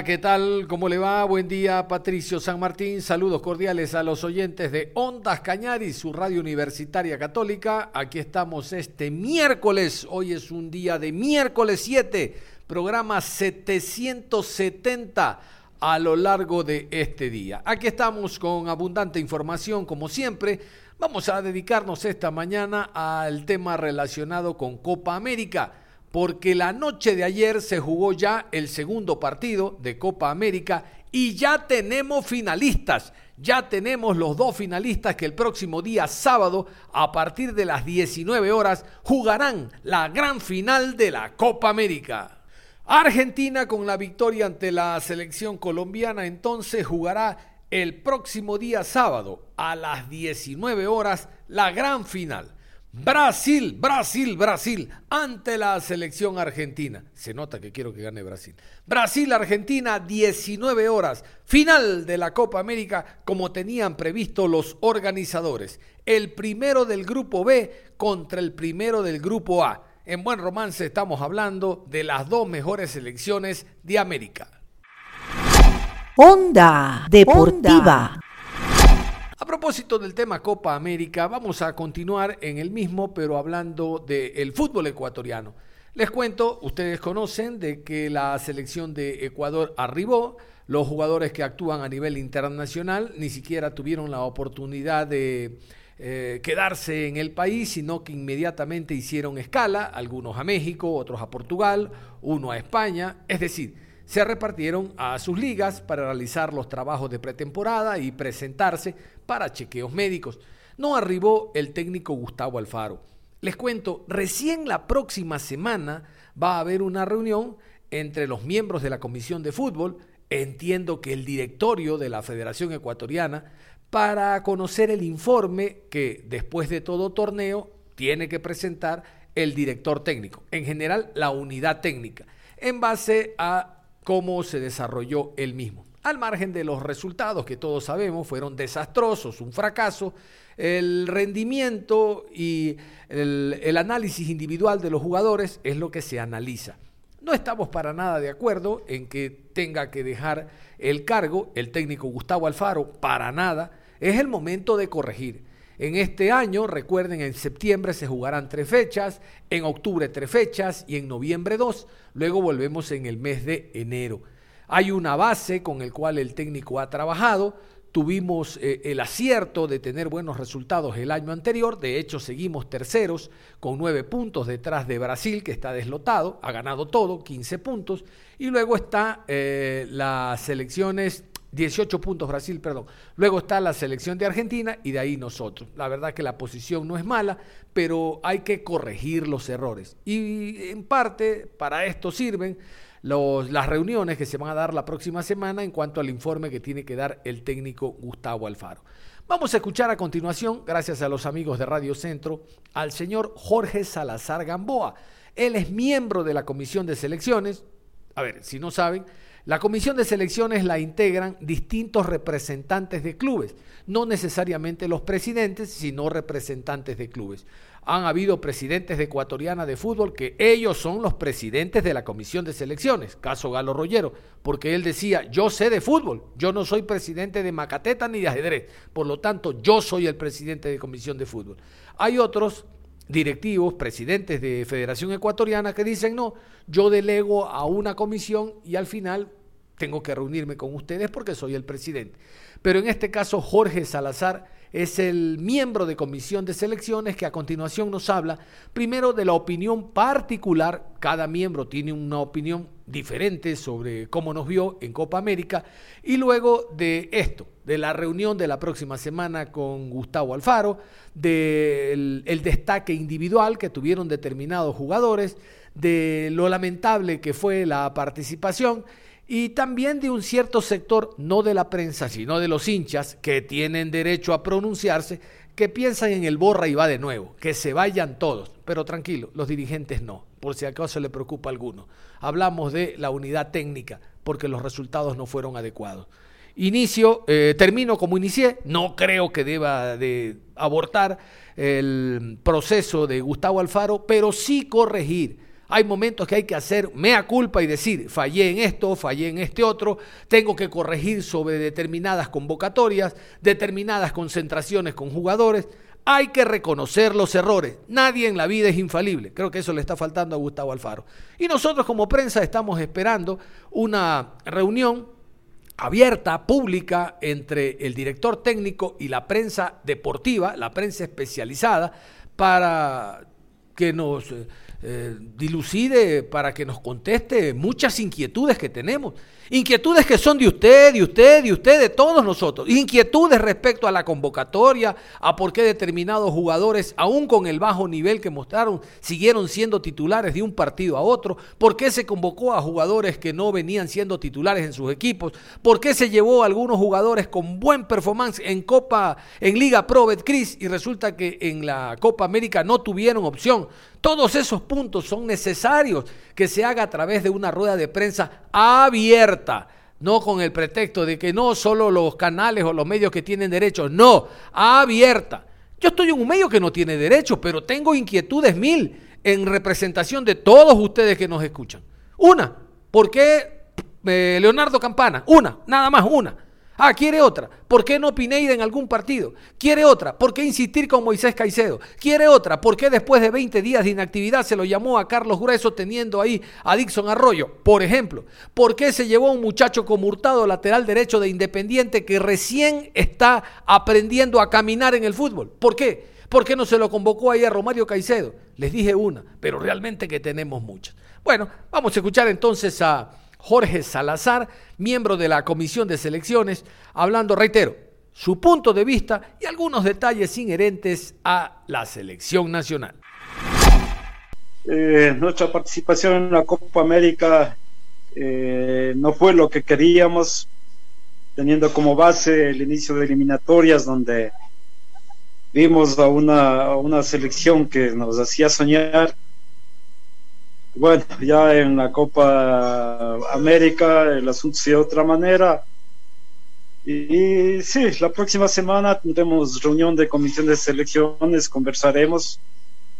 ¿Qué tal? ¿Cómo le va? Buen día, Patricio San Martín. Saludos cordiales a los oyentes de Ondas Cañaris, su radio universitaria católica. Aquí estamos este miércoles. Hoy es un día de miércoles 7, programa 770 a lo largo de este día. Aquí estamos con abundante información, como siempre. Vamos a dedicarnos esta mañana al tema relacionado con Copa América porque la noche de ayer se jugó ya el segundo partido de Copa América y ya tenemos finalistas. Ya tenemos los dos finalistas que el próximo día sábado, a partir de las 19 horas, jugarán la gran final de la Copa América. Argentina con la victoria ante la selección colombiana entonces jugará el próximo día sábado a las 19 horas la gran final. Brasil, Brasil, Brasil, ante la selección argentina. Se nota que quiero que gane Brasil. Brasil, Argentina, 19 horas. Final de la Copa América como tenían previsto los organizadores. El primero del grupo B contra el primero del grupo A. En buen romance estamos hablando de las dos mejores selecciones de América. Onda Deportiva. A propósito del tema Copa América, vamos a continuar en el mismo, pero hablando del fútbol ecuatoriano. Les cuento, ustedes conocen de que la selección de Ecuador arribó, los jugadores que actúan a nivel internacional ni siquiera tuvieron la oportunidad de eh, quedarse en el país, sino que inmediatamente hicieron escala, algunos a México, otros a Portugal, uno a España, es decir, se repartieron a sus ligas para realizar los trabajos de pretemporada y presentarse para chequeos médicos. No arribó el técnico Gustavo Alfaro. Les cuento, recién la próxima semana va a haber una reunión entre los miembros de la Comisión de Fútbol, entiendo que el directorio de la Federación Ecuatoriana, para conocer el informe que después de todo torneo tiene que presentar el director técnico, en general la unidad técnica, en base a cómo se desarrolló el mismo. Al margen de los resultados que todos sabemos fueron desastrosos, un fracaso, el rendimiento y el, análisis individual de los jugadores es lo que se analiza. No estamos para nada de acuerdo en que tenga que dejar el cargo el técnico Gustavo Alfaro, para nada. Es el momento de corregir. En este año, recuerden, en septiembre se jugarán tres fechas, en octubre tres fechas y en noviembre dos. Luego volvemos en el mes de enero. Hay una base con el cual el técnico ha trabajado. Tuvimos eh, el acierto de tener buenos resultados el año anterior. De hecho, seguimos terceros con nueve puntos detrás de Brasil, que está deslotado, ha ganado todo, 15 puntos. Y luego está eh, las selecciones 18 puntos Brasil, perdón. Luego está la selección de Argentina y de ahí nosotros. La verdad que la posición no es mala, pero hay que corregir los errores. Y en parte para esto sirven las reuniones que se van a dar la próxima semana en cuanto al informe que tiene que dar el técnico Gustavo Alfaro. Vamos a escuchar a continuación, gracias a los amigos de Radio Centro, al señor Jorge Salazar Gamboa. Él es miembro de la Comisión de Selecciones. A ver, si no saben, la comisión de selecciones la integran distintos representantes de clubes, no necesariamente los presidentes, sino representantes de clubes. Han habido presidentes de Ecuatoriana de Fútbol que ellos son los presidentes de la comisión de selecciones, caso Galo Rollero, porque él decía, yo sé de fútbol, yo no soy presidente de Macateta ni de ajedrez, por lo tanto yo soy el presidente de comisión de fútbol. Hay otros directivos, presidentes de Federación Ecuatoriana que dicen, no, yo delego a una comisión y al final tengo que reunirme con ustedes porque soy el presidente. Pero en este caso, Jorge Salazar es el miembro de comisión de selecciones que a continuación nos habla primero de la opinión particular, cada miembro tiene una opinión diferente sobre cómo nos vio en Copa América, y luego de esto, de la reunión de la próxima semana con Gustavo Alfaro, del el destaque individual que tuvieron determinados jugadores, de lo lamentable que fue la participación y también de un cierto sector, no de la prensa, sino de los hinchas, que tienen derecho a pronunciarse, que piensan en el borra y va de nuevo, que se vayan todos, pero tranquilo, los dirigentes no, por si acaso le preocupa a alguno. Hablamos de la unidad técnica, porque los resultados no fueron adecuados. Inicio, eh, termino como inicié, no creo que deba de abortar el proceso de Gustavo Alfaro, pero sí corregir hay momentos que hay que hacer mea culpa y decir, fallé en esto, fallé en este otro, tengo que corregir sobre determinadas convocatorias, determinadas concentraciones con jugadores. Hay que reconocer los errores. Nadie en la vida es infalible. Creo que eso le está faltando a Gustavo Alfaro. Y nosotros como prensa estamos esperando una reunión abierta, pública, entre el director técnico y la prensa deportiva, la prensa especializada, para que nos eh, dilucide para que nos conteste muchas inquietudes que tenemos. Inquietudes que son de usted, de usted, de usted, de todos nosotros. Inquietudes respecto a la convocatoria, a por qué determinados jugadores, aún con el bajo nivel que mostraron, siguieron siendo titulares de un partido a otro. Por qué se convocó a jugadores que no venían siendo titulares en sus equipos. Por qué se llevó a algunos jugadores con buen performance en Copa, en Liga Pro Betcris y resulta que en la Copa América no tuvieron opción. Todos esos puntos son necesarios que se haga a través de una rueda de prensa abierta, no con el pretexto de que no solo los canales o los medios que tienen derechos, no, abierta. Yo estoy en un medio que no tiene derechos, pero tengo inquietudes mil en representación de todos ustedes que nos escuchan. Una, ¿por qué eh, Leonardo Campana? Una, nada más una. Ah, quiere otra. ¿Por qué no Pineida en algún partido? Quiere otra. ¿Por qué insistir con Moisés Caicedo? Quiere otra. ¿Por qué después de 20 días de inactividad se lo llamó a Carlos Grueso teniendo ahí a Dixon Arroyo? Por ejemplo. ¿Por qué se llevó a un muchacho como Hurtado, lateral derecho de Independiente, que recién está aprendiendo a caminar en el fútbol? ¿Por qué? ¿Por qué no se lo convocó ahí a Romario Caicedo? Les dije una, pero realmente que tenemos muchas. Bueno, vamos a escuchar entonces a Jorge Salazar, miembro de la Comisión de Selecciones, hablando, reitero, su punto de vista y algunos detalles inherentes a la selección nacional. Eh, nuestra participación en la Copa América eh, no fue lo que queríamos, teniendo como base el inicio de eliminatorias donde vimos a una, a una selección que nos hacía soñar bueno, ya en la Copa América el asunto se de otra manera. Y, sí, la próxima semana tendremos reunión de comisión de selecciones, conversaremos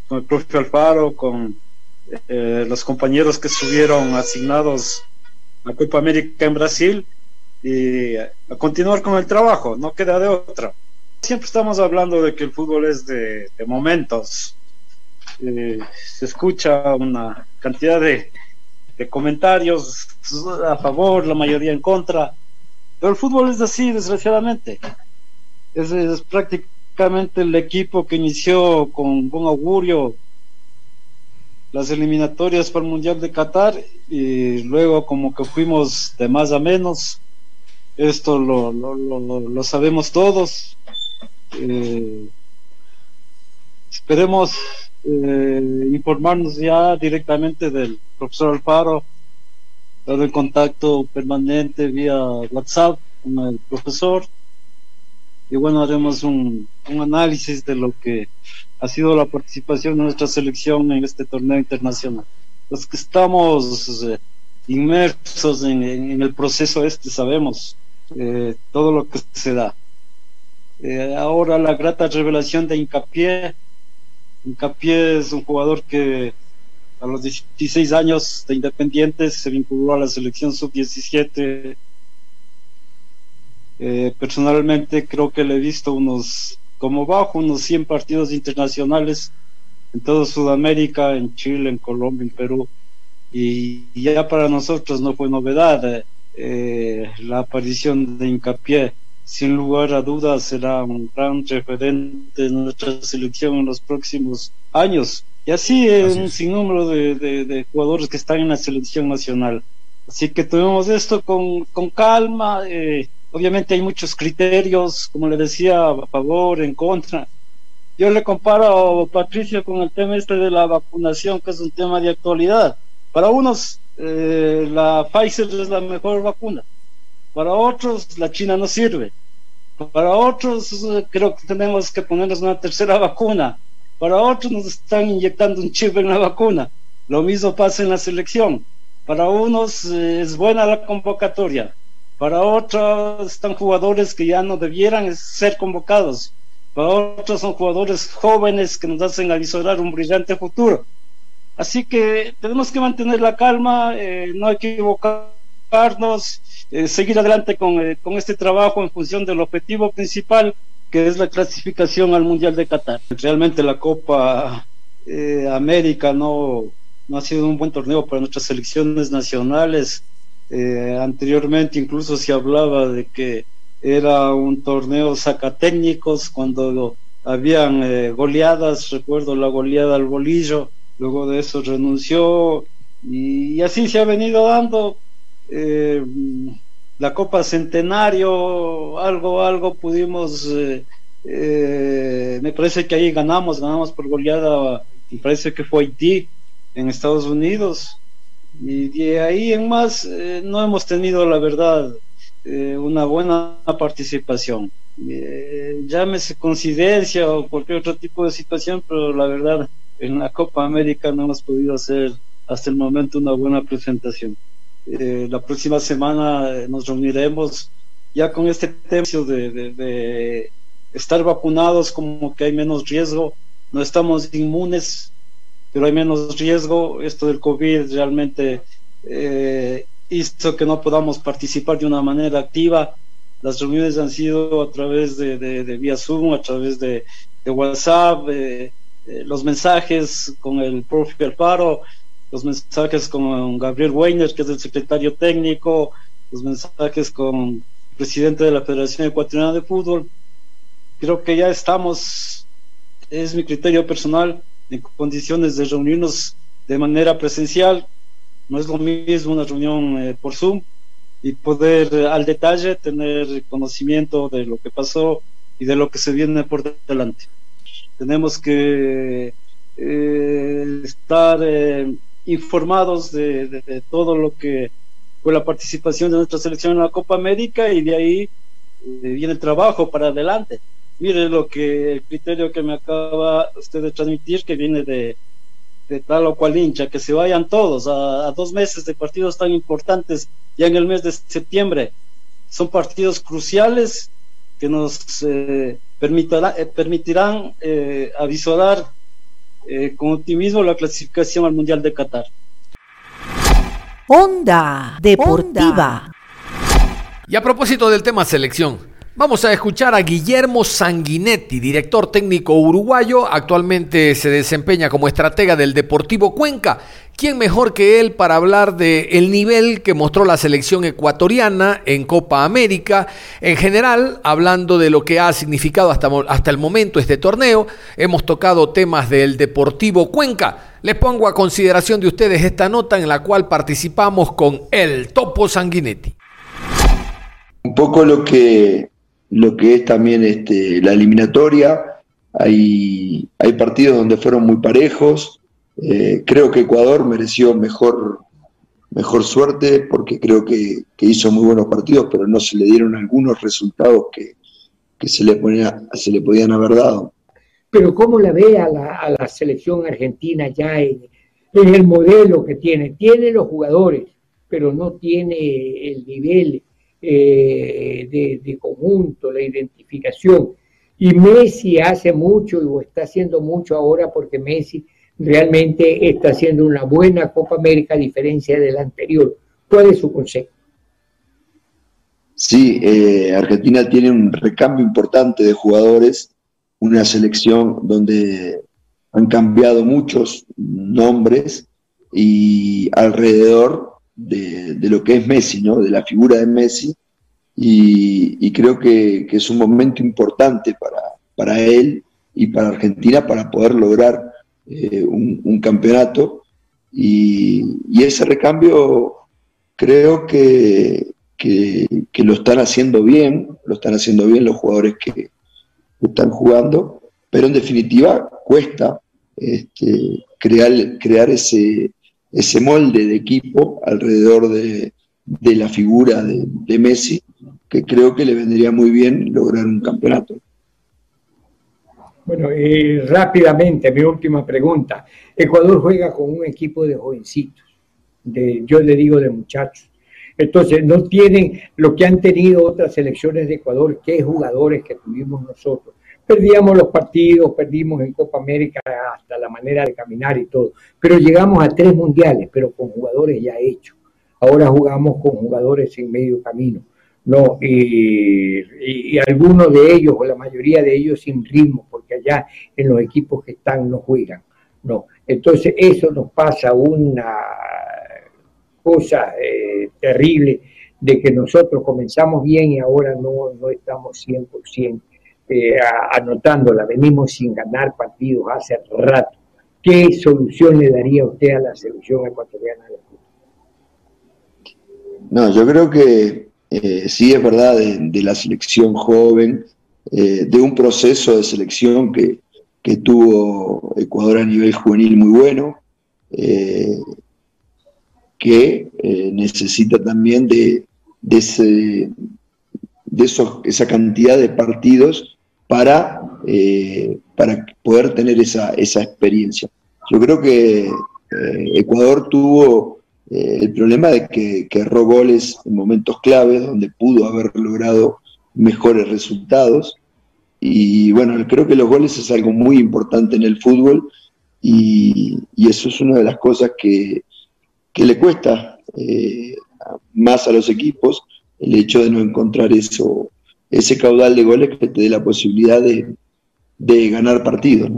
con el profe Alfaro, con eh, los compañeros que estuvieron asignados a Copa América en Brasil y a continuar con el trabajo, no queda de otra. Siempre estamos hablando de que el fútbol es de momentos, eh, se escucha una cantidad de, comentarios a favor, la mayoría en contra, pero el fútbol es así, desgraciadamente. Es, prácticamente el equipo que inició con buen augurio las eliminatorias para el Mundial de Qatar y luego como que fuimos de más a menos. Esto lo, lo, sabemos todos. Eh, esperemos eh, informarnos ya directamente del profesor Alfaro, dado el contacto permanente vía WhatsApp con el profesor. Y bueno, haremos un, un análisis de lo que ha sido la participación de nuestra selección en este torneo internacional. Los que estamos eh, inmersos en, en, el proceso este sabemos eh, todo lo que se da. Ahora la grata revelación de hincapié Hincapié es un jugador que a los 16 años de Independiente se vinculó a la selección sub-17. Eh, personalmente creo que le he visto unos, como bajo, unos 100 partidos internacionales en toda Sudamérica, en Chile, en Colombia, en Perú. Y, ya para nosotros no fue novedad eh, la aparición de Hincapié sin lugar a dudas será un gran referente de nuestra selección en los próximos años. Y así, es un sinnúmero de, de, jugadores que están en la selección nacional. Así que tomemos esto con, con calma, eh, obviamente hay muchos criterios, como le decía, a favor, en contra. Yo le comparo, Patricio, con el tema este de la vacunación, que es un tema de actualidad. Para unos, eh, la Pfizer es la mejor vacuna. Para otros, la China no sirve. Para otros, creo que tenemos que ponernos una tercera vacuna. Para otros, nos están inyectando un chip en la vacuna. Lo mismo pasa en la selección. Para unos eh, es buena la convocatoria. Para otros están jugadores que ya no debieran ser convocados. Para otros son jugadores jóvenes que nos hacen avisorar un brillante futuro. Así que tenemos que mantener la calma, eh, no equivocarnos, eh, seguir adelante con, eh, con, este trabajo en función del objetivo principal, que es la clasificación al Mundial de Qatar. Realmente la Copa América no, no ha sido un buen torneo para nuestras selecciones nacionales. anteriormente incluso se hablaba de que era un torneo sacatécnicos cuando habían goleadas, recuerdo la goleada al bolillo, luego de eso renunció y, así se ha venido dando eh, la Copa Centenario, algo, algo pudimos, eh, eh, me parece que ahí ganamos, ganamos por goleada, me parece que fue Haití en Estados Unidos y de ahí en más no hemos tenido la verdad una buena participación. llámese coincidencia o cualquier otro tipo de situación, pero la verdad en la Copa América no hemos podido hacer hasta el momento una buena presentación. Eh, la próxima semana eh, nos reuniremos ya con este tema de, estar vacunados como que hay menos riesgo, no estamos inmunes, pero hay menos riesgo. Esto del COVID realmente eh, hizo que no podamos participar de una manera activa. Las reuniones han sido a través de, vía Zoom, a través de, WhatsApp. Eh, los mensajes con el profe Alfaro, los mensajes con Gabriel Weiner, que es el secretario técnico, los mensajes con el presidente de la Federación Ecuatoriana de Fútbol. Creo que ya estamos, es mi criterio personal, en condiciones de reunirnos de manera presencial. No es lo mismo una reunión eh, por Zoom y poder eh, al detalle tener conocimiento de lo que pasó y de lo que se viene por delante tenemos que eh, estar eh, informados de, todo lo que fue la participación de nuestra selección en la Copa América y de ahí eh, viene el trabajo para adelante. Mire lo que el criterio que me acaba usted de transmitir, que viene de, tal o cual hincha, que se vayan todos a, a, dos meses de partidos tan importantes, ya en el mes de septiembre. Son partidos cruciales que nos eh, permitirán eh, eh, con optimismo la clasificación al Mundial de Qatar. Onda Deportiva. Y a propósito del tema selección, Vamos a escuchar a Guillermo Sanguinetti, director técnico uruguayo, actualmente se desempeña como estratega del Deportivo Cuenca. ¿Quién mejor que él para hablar del el nivel que mostró la selección ecuatoriana en Copa América? En general, hablando de lo que ha significado hasta, hasta el momento este torneo, hemos tocado temas del Deportivo Cuenca. Les pongo a consideración de ustedes esta nota en la cual participamos con el Topo Sanguinetti. Un poco lo que lo que es también este, la eliminatoria. Hay, hay partidos donde fueron muy parejos. Eh, creo que Ecuador mereció mejor, mejor suerte porque creo que, hizo muy buenos partidos, pero no se le dieron algunos resultados que, se, le ponía, se le podían haber dado. Pero ¿cómo la ve a la, a la selección argentina ya en, en el modelo que tiene? Tiene los jugadores, pero no tiene el nivel eh, de, conjunto, la identificación. Y Messi hace mucho y está haciendo mucho ahora porque Messi realmente está haciendo una buena Copa América a diferencia del anterior. ¿Cuál es su consejo? Sí, eh, Argentina tiene un recambio importante de jugadores, una selección donde han cambiado muchos nombres y alrededor de, lo que es Messi, ¿no? de la figura de Messi, y, creo que, es un momento importante para, para, él y para Argentina para poder lograr eh, un, campeonato. Y, ese recambio creo que, que, lo están haciendo bien, lo están haciendo bien los jugadores que, están jugando, pero en definitiva cuesta este, crear, crear ese, ese molde de equipo alrededor de, la figura de, Messi, que creo que le vendría muy bien lograr un campeonato. Bueno, y rápidamente, mi última pregunta. Ecuador juega con un equipo de jovencitos, de, yo le digo de muchachos. Entonces, no tienen lo que han tenido otras selecciones de Ecuador, es jugadores que tuvimos nosotros. Perdíamos los partidos, perdimos en Copa América hasta la manera de caminar y todo, pero llegamos a tres mundiales, pero con jugadores ya hechos. Ahora jugamos con jugadores en medio camino. No, y, algunos de ellos, o la mayoría de ellos, sin ritmo, porque allá en los equipos que están no juegan. No, entonces eso nos pasa una cosa eh, terrible de que nosotros comenzamos bien y ahora no, no estamos 100% eh, anotándola, venimos sin ganar partidos hace rato. ¿Qué solución le daría usted a la selección ecuatoriana de? No, yo creo que eh, sí es verdad de, la selección joven, eh, de un proceso de selección que, tuvo Ecuador a nivel juvenil muy bueno, eh, que necesita también de, ese, de esa cantidad de partidos para, para poder tener esa, esa experiencia. Yo creo que Ecuador tuvo eh, el problema de que, erró goles en momentos claves donde pudo haber logrado mejores resultados. Y bueno, creo que los goles es algo muy importante en el fútbol y, eso es una de las cosas que, le cuesta eh, más a los equipos, el hecho de no encontrar eso, ese caudal de goles que te dé la posibilidad de, ganar partidos.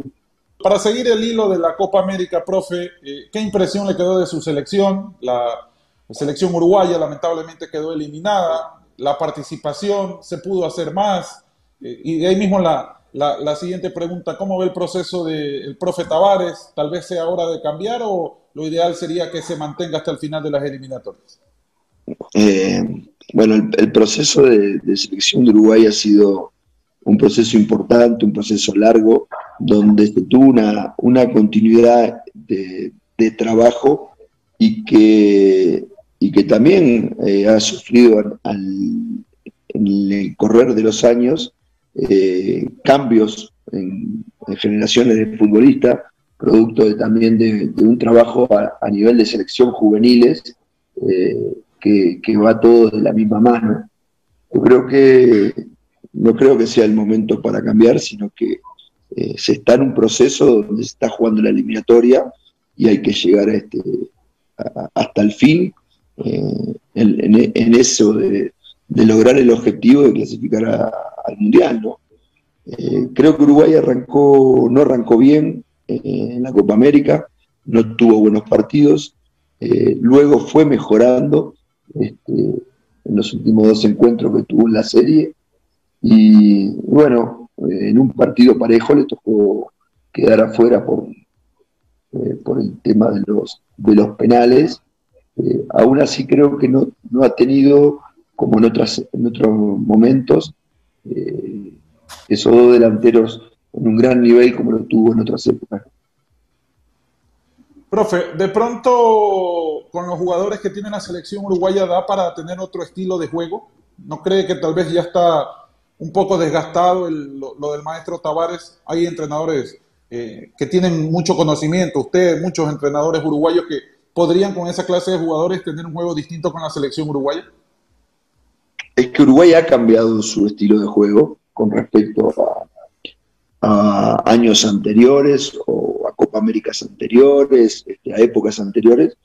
Para seguir el hilo de la Copa América, profe, eh, ¿qué impresión le quedó de su selección? La, selección uruguaya lamentablemente quedó eliminada. La participación, se pudo hacer más. Eh, y de ahí mismo la, la, siguiente pregunta, ¿cómo ve el proceso del profe Tavares? ¿Tal vez sea hora de cambiar o lo ideal sería que se mantenga hasta el final de las eliminatorias? Eh, bueno, el, proceso de, selección de Uruguay ha sido un proceso importante, un proceso largo, donde se tuvo una, continuidad de, trabajo y que, también eh, ha sufrido en el correr de los años eh, cambios en, generaciones de futbolistas, producto de, también de, un trabajo a, nivel de selección juveniles eh, que, va todo de la misma mano. Yo creo que no creo que sea el momento para cambiar, sino que eh, se está en un proceso donde se está jugando la eliminatoria y hay que llegar a este, hasta el fin eh, en, eso de, lograr el objetivo de clasificar al Mundial. Eh, creo que Uruguay arrancó, no arrancó bien en la Copa América, no tuvo buenos partidos, luego fue mejorando este, en los últimos dos encuentros que tuvo en la serie y bueno, en un partido parejo le tocó quedar afuera por, eh, por el tema de los, de los penales. Eh, aún así creo que no, no, ha tenido, como en, otras, en otros momentos, eh, esos dos delanteros en un gran nivel como lo tuvo en otras épocas. Profe, de pronto con los jugadores que tiene la selección uruguaya da para tener otro estilo de juego. ¿No cree que tal vez ya está un poco desgastado lo, del maestro Tavares. Hay entrenadores eh, que tienen mucho conocimiento, ustedes, muchos entrenadores uruguayos que podrían con esa clase de jugadores tener un juego distinto con la selección uruguaya. Es que Uruguay ha cambiado su estilo de juego con respecto a, años anteriores o a Américas anteriores, este, a épocas anteriores,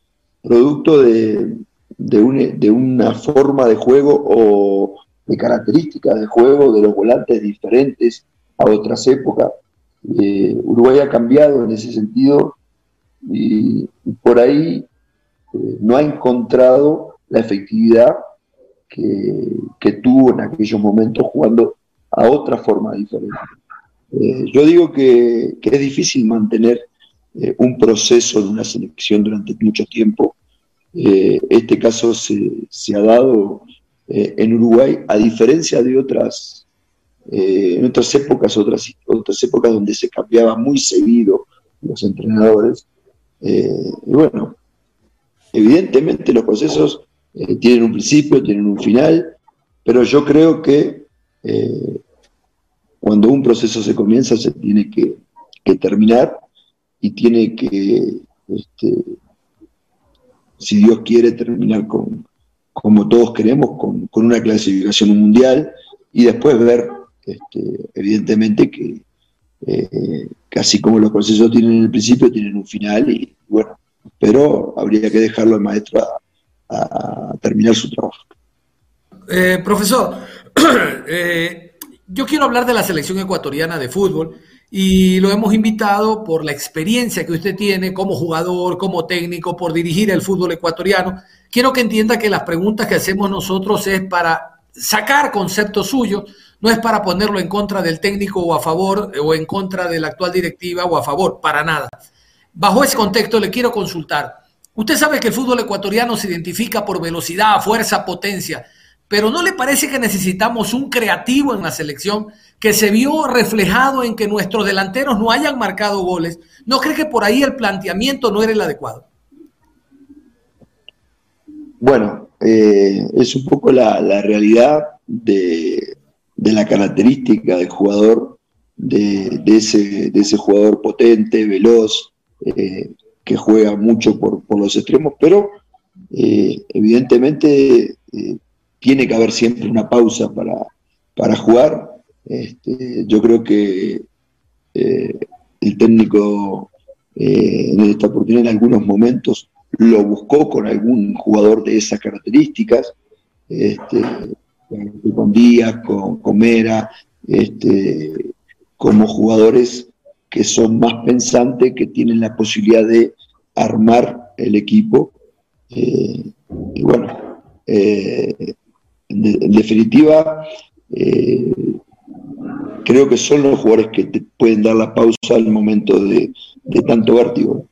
producto de, de una forma de juego o de características de juego de los volantes diferentes a otras épocas. Eh, Uruguay ha cambiado en ese sentido y, por ahí eh, no ha encontrado la efectividad que, tuvo en aquellos momentos jugando a otra forma diferente. Eh, yo digo que, es difícil mantener un proceso de una selección durante mucho tiempo. este caso se, ha dado eh, en Uruguay, a diferencia de otras, eh, otras épocas, otras, otras épocas donde se cambiaba muy seguido los entrenadores. y bueno, evidentemente los procesos tienen un principio, tienen un final, pero yo creo que cuando un proceso se comienza se tiene que, terminar y tiene que, este, si Dios quiere, terminar con, como todos queremos, con, una clasificación mundial y después ver, este, evidentemente, que eh, casi como los procesos tienen el principio, tienen un final y bueno, pero habría que dejarlo al maestro a, terminar su trabajo. Eh, profesor, eh, yo quiero hablar de la selección ecuatoriana de fútbol y lo hemos invitado por la experiencia que usted tiene como jugador, como técnico, por dirigir el fútbol ecuatoriano. Quiero que entienda que las preguntas que hacemos nosotros es para sacar conceptos suyos, no es para ponerlo en contra del técnico o a favor o en contra de la actual directiva o a favor, para nada. Bajo ese contexto le quiero consultar. Usted sabe que el fútbol ecuatoriano se identifica por velocidad, fuerza, potencia pero ¿no le parece que necesitamos un creativo en la selección que se vio reflejado en que nuestros delanteros no hayan marcado goles? ¿No cree que por ahí el planteamiento no era el adecuado? Bueno, eh, es un poco la, realidad de, la característica del jugador, de, ese, de ese jugador potente, veloz, eh, que juega mucho por, los extremos, pero eh, evidentemente tiene que haber siempre una pausa para, jugar. Este, yo creo que eh, el técnico eh, en esta oportunidad en algunos momentos lo buscó con algún jugador de esas características, este, con Díaz, con, Mera, este, como jugadores que son más pensantes, que tienen la posibilidad de armar el equipo. Eh, y bueno, en, definitiva, eh, creo que son los jugadores que te pueden dar la pausa al momento de, tanto vértigo.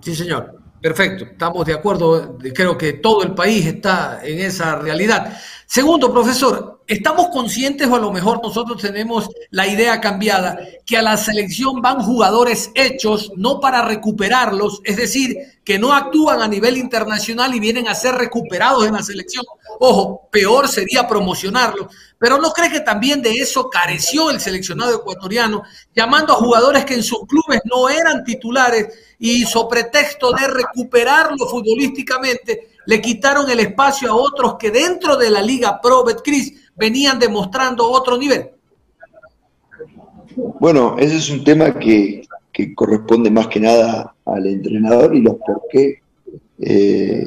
Sí, señor. Perfecto, estamos de acuerdo. Creo que todo el país está en esa realidad. Segundo, profesor, ¿estamos conscientes o a lo mejor nosotros tenemos la idea cambiada que a la selección van jugadores hechos, no para recuperarlos, es decir, que no actúan a nivel internacional y vienen a ser recuperados en la selección? Ojo, peor sería promocionarlos, pero ¿no cree que también de eso careció el seleccionado ecuatoriano, llamando a jugadores que en sus clubes no eran titulares y sobre pretexto de recuperarlo futbolísticamente? Le quitaron el espacio a otros que dentro de la Liga Pro Betcris venían demostrando otro nivel. Bueno, ese es un tema que, corresponde más que nada al entrenador y los por qué eh,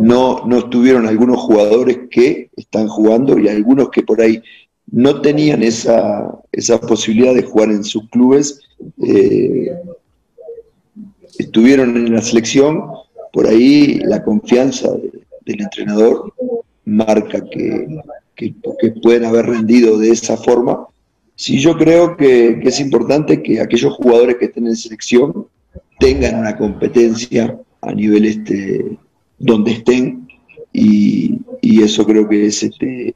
no, no estuvieron algunos jugadores que están jugando y algunos que por ahí no tenían esa, esa posibilidad de jugar en sus clubes, eh, estuvieron en la selección por ahí la confianza del entrenador marca que, pueden haber rendido de esa forma. Sí, yo creo que, es importante que aquellos jugadores que estén en selección tengan una competencia a nivel este donde estén y, eso creo que es este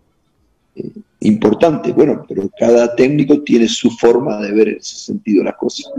eh, importante. Bueno, pero cada técnico tiene su forma de ver en ese sentido las cosas.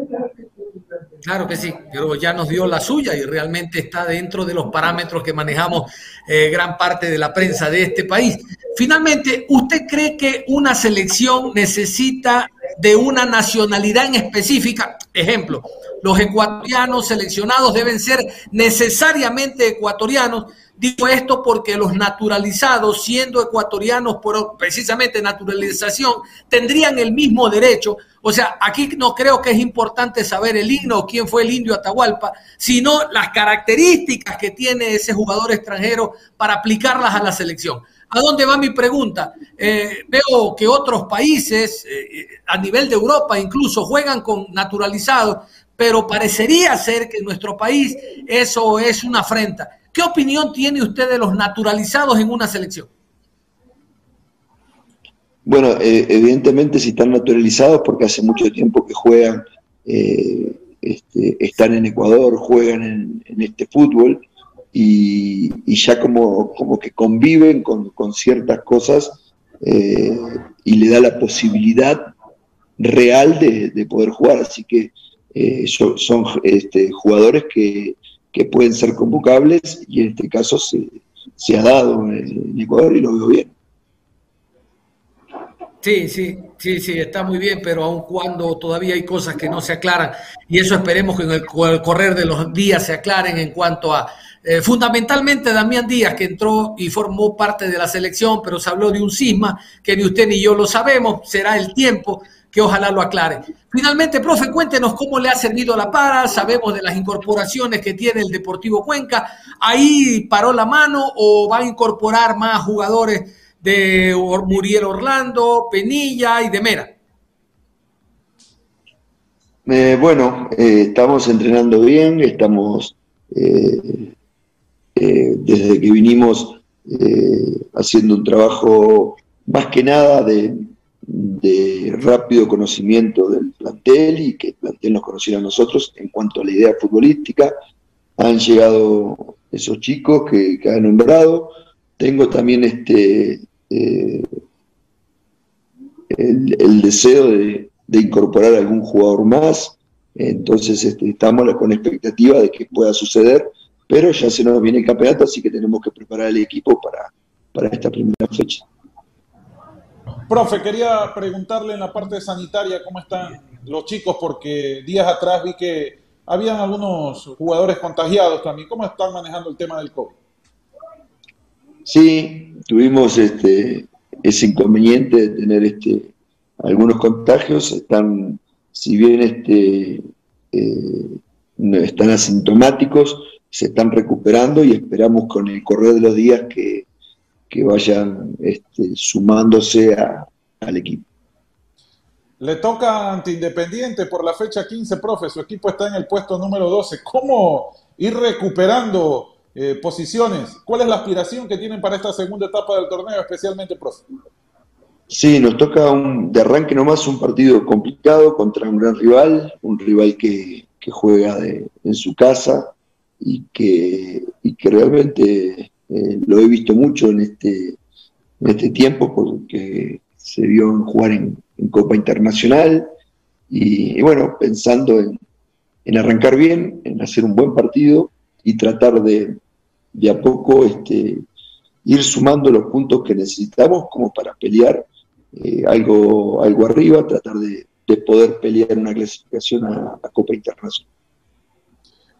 Claro que sí, pero ya nos dio la suya y realmente está dentro de los parámetros que manejamos eh, gran parte de la prensa de este país. Finalmente, ¿usted cree que una selección necesita de una nacionalidad en específica? Ejemplo, los ecuatorianos seleccionados deben ser necesariamente ecuatorianos Digo esto porque los naturalizados, siendo ecuatorianos por precisamente naturalización, tendrían el mismo derecho. O sea, aquí no creo que es importante saber el himno o quién fue el indio Atahualpa, sino las características que tiene ese jugador extranjero para aplicarlas a la selección. ¿A dónde va mi pregunta? Eh, veo que otros países, eh, a nivel de Europa incluso, juegan con naturalizados, pero parecería ser que en nuestro país eso es una afrenta. ¿Qué opinión tiene usted de los naturalizados en una selección? Bueno, eh, evidentemente si están naturalizados porque hace mucho tiempo que juegan, eh, este, están en Ecuador, juegan en, este fútbol, y, ya como, como que conviven con, ciertas cosas eh, y le da la posibilidad real de, poder jugar. Así que eh, son, este, jugadores que, pueden ser convocables y en este caso se, se ha dado en Ecuador y lo veo bien. Sí, sí, sí, sí, está muy bien, pero aun cuando todavía hay cosas que no se aclaran, y eso esperemos que en el correr de los días se aclaren en cuanto a, eh, fundamentalmente Damián Díaz, que entró y formó parte de la selección, pero se habló de un cisma que ni usted ni yo lo sabemos, será el tiempo que ojalá lo aclare. Finalmente, profe, cuéntenos cómo le ha servido la para, sabemos de las incorporaciones que tiene el Deportivo Cuenca, ahí paró la mano o va a incorporar más jugadores de Muriel Orlando, Penilla y de Mera. Eh, bueno, eh, estamos entrenando bien, estamos eh, desde que vinimos haciendo un trabajo más que nada de, de, rápido conocimiento del plantel y que el plantel nos conociera a nosotros en cuanto a la idea futbolística. Han llegado esos chicos que, que han nombrado. Tengo también este, eh, el, deseo de, incorporar algún jugador más. Entonces este, estamos con expectativa de que pueda suceder, pero ya se nos viene el campeonato, así que tenemos que preparar el equipo para, para esta primera fecha. Profe, quería preguntarle en la parte sanitaria cómo están los chicos, porque días atrás vi que habían algunos jugadores contagiados también. ¿Cómo están manejando el tema del COVID? Sí, tuvimos este, ese inconveniente de tener este, algunos contagios. Están, si bien este, eh, están asintomáticos, se están recuperando y esperamos con el correr de los días que, vayan este, sumándose al equipo. Le toca ante Independiente por la fecha 15, profe. Su equipo está en el puesto número 12. ¿Cómo ir recuperando eh, posiciones. ¿Cuál es la aspiración que tienen para esta segunda etapa del torneo, especialmente, profe? Sí, nos toca un, de arranque nomás un partido complicado contra un gran rival, un rival que, juega en su casa y que, que realmente eh, lo he visto mucho en este, en este tiempo porque se vio jugar en, Copa Internacional y, bueno, pensando en, en arrancar bien, en hacer un buen partido y tratar de, de a poco este, ir sumando los puntos que necesitamos como para pelear eh, algo, algo arriba, tratar de, poder pelear una clasificación a, Copa Internacional.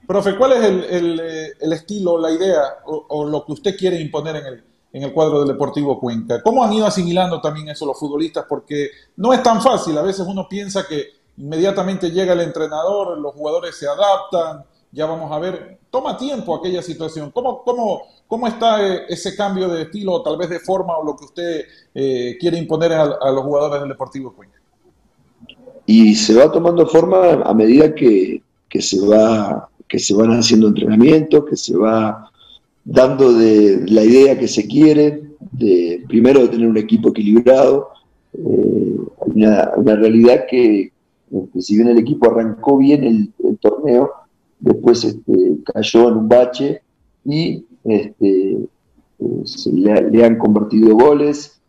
Profe, ¿cuál es el, el, estilo, la idea o, lo que usted quiere imponer en el, en el cuadro del Deportivo Cuenca? ¿Cómo han ido asimilando también eso los futbolistas? Porque no es tan fácil, a veces uno piensa que inmediatamente llega el entrenador, los jugadores se adaptan, ya vamos a ver, toma tiempo aquella situación. ¿Cómo, cómo, cómo está eh, ese cambio de estilo, tal vez de forma, o lo que usted eh, quiere imponer a, los jugadores del Deportivo Cuenca? Y se va tomando forma a medida que, se va que se van haciendo entrenamientos, que se va dando de la idea que se quiere, de primero de tener un equipo equilibrado, eh, una, realidad que, si bien el equipo arrancó bien el torneo, después este, cayó en un bache y este, se le, han convertido goles,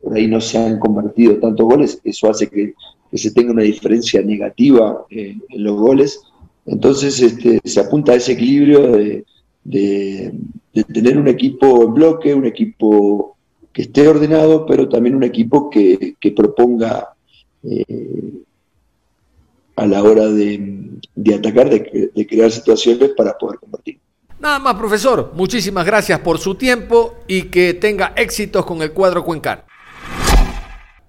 por ahí no se han convertido tantos goles, eso hace que, se tenga una diferencia negativa en los goles. Entonces este, se apunta a ese equilibrio de, tener un equipo en bloque, un equipo que esté ordenado, pero también un equipo que, proponga eh, a la hora de, atacar, de, crear situaciones para poder combatir. Nada más, profesor. Muchísimas gracias por su tiempo y que tenga éxitos con el cuadro Cuencar.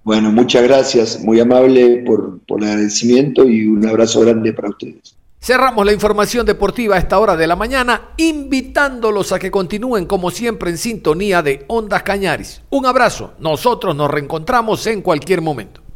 Bueno, muchas gracias, muy amable por, por el agradecimiento y un abrazo grande para ustedes. Cerramos la información deportiva a esta hora de la mañana, invitándolos a que continúen como siempre en sintonía de Ondas Cañaris. Un abrazo, nosotros nos reencontramos en cualquier momento.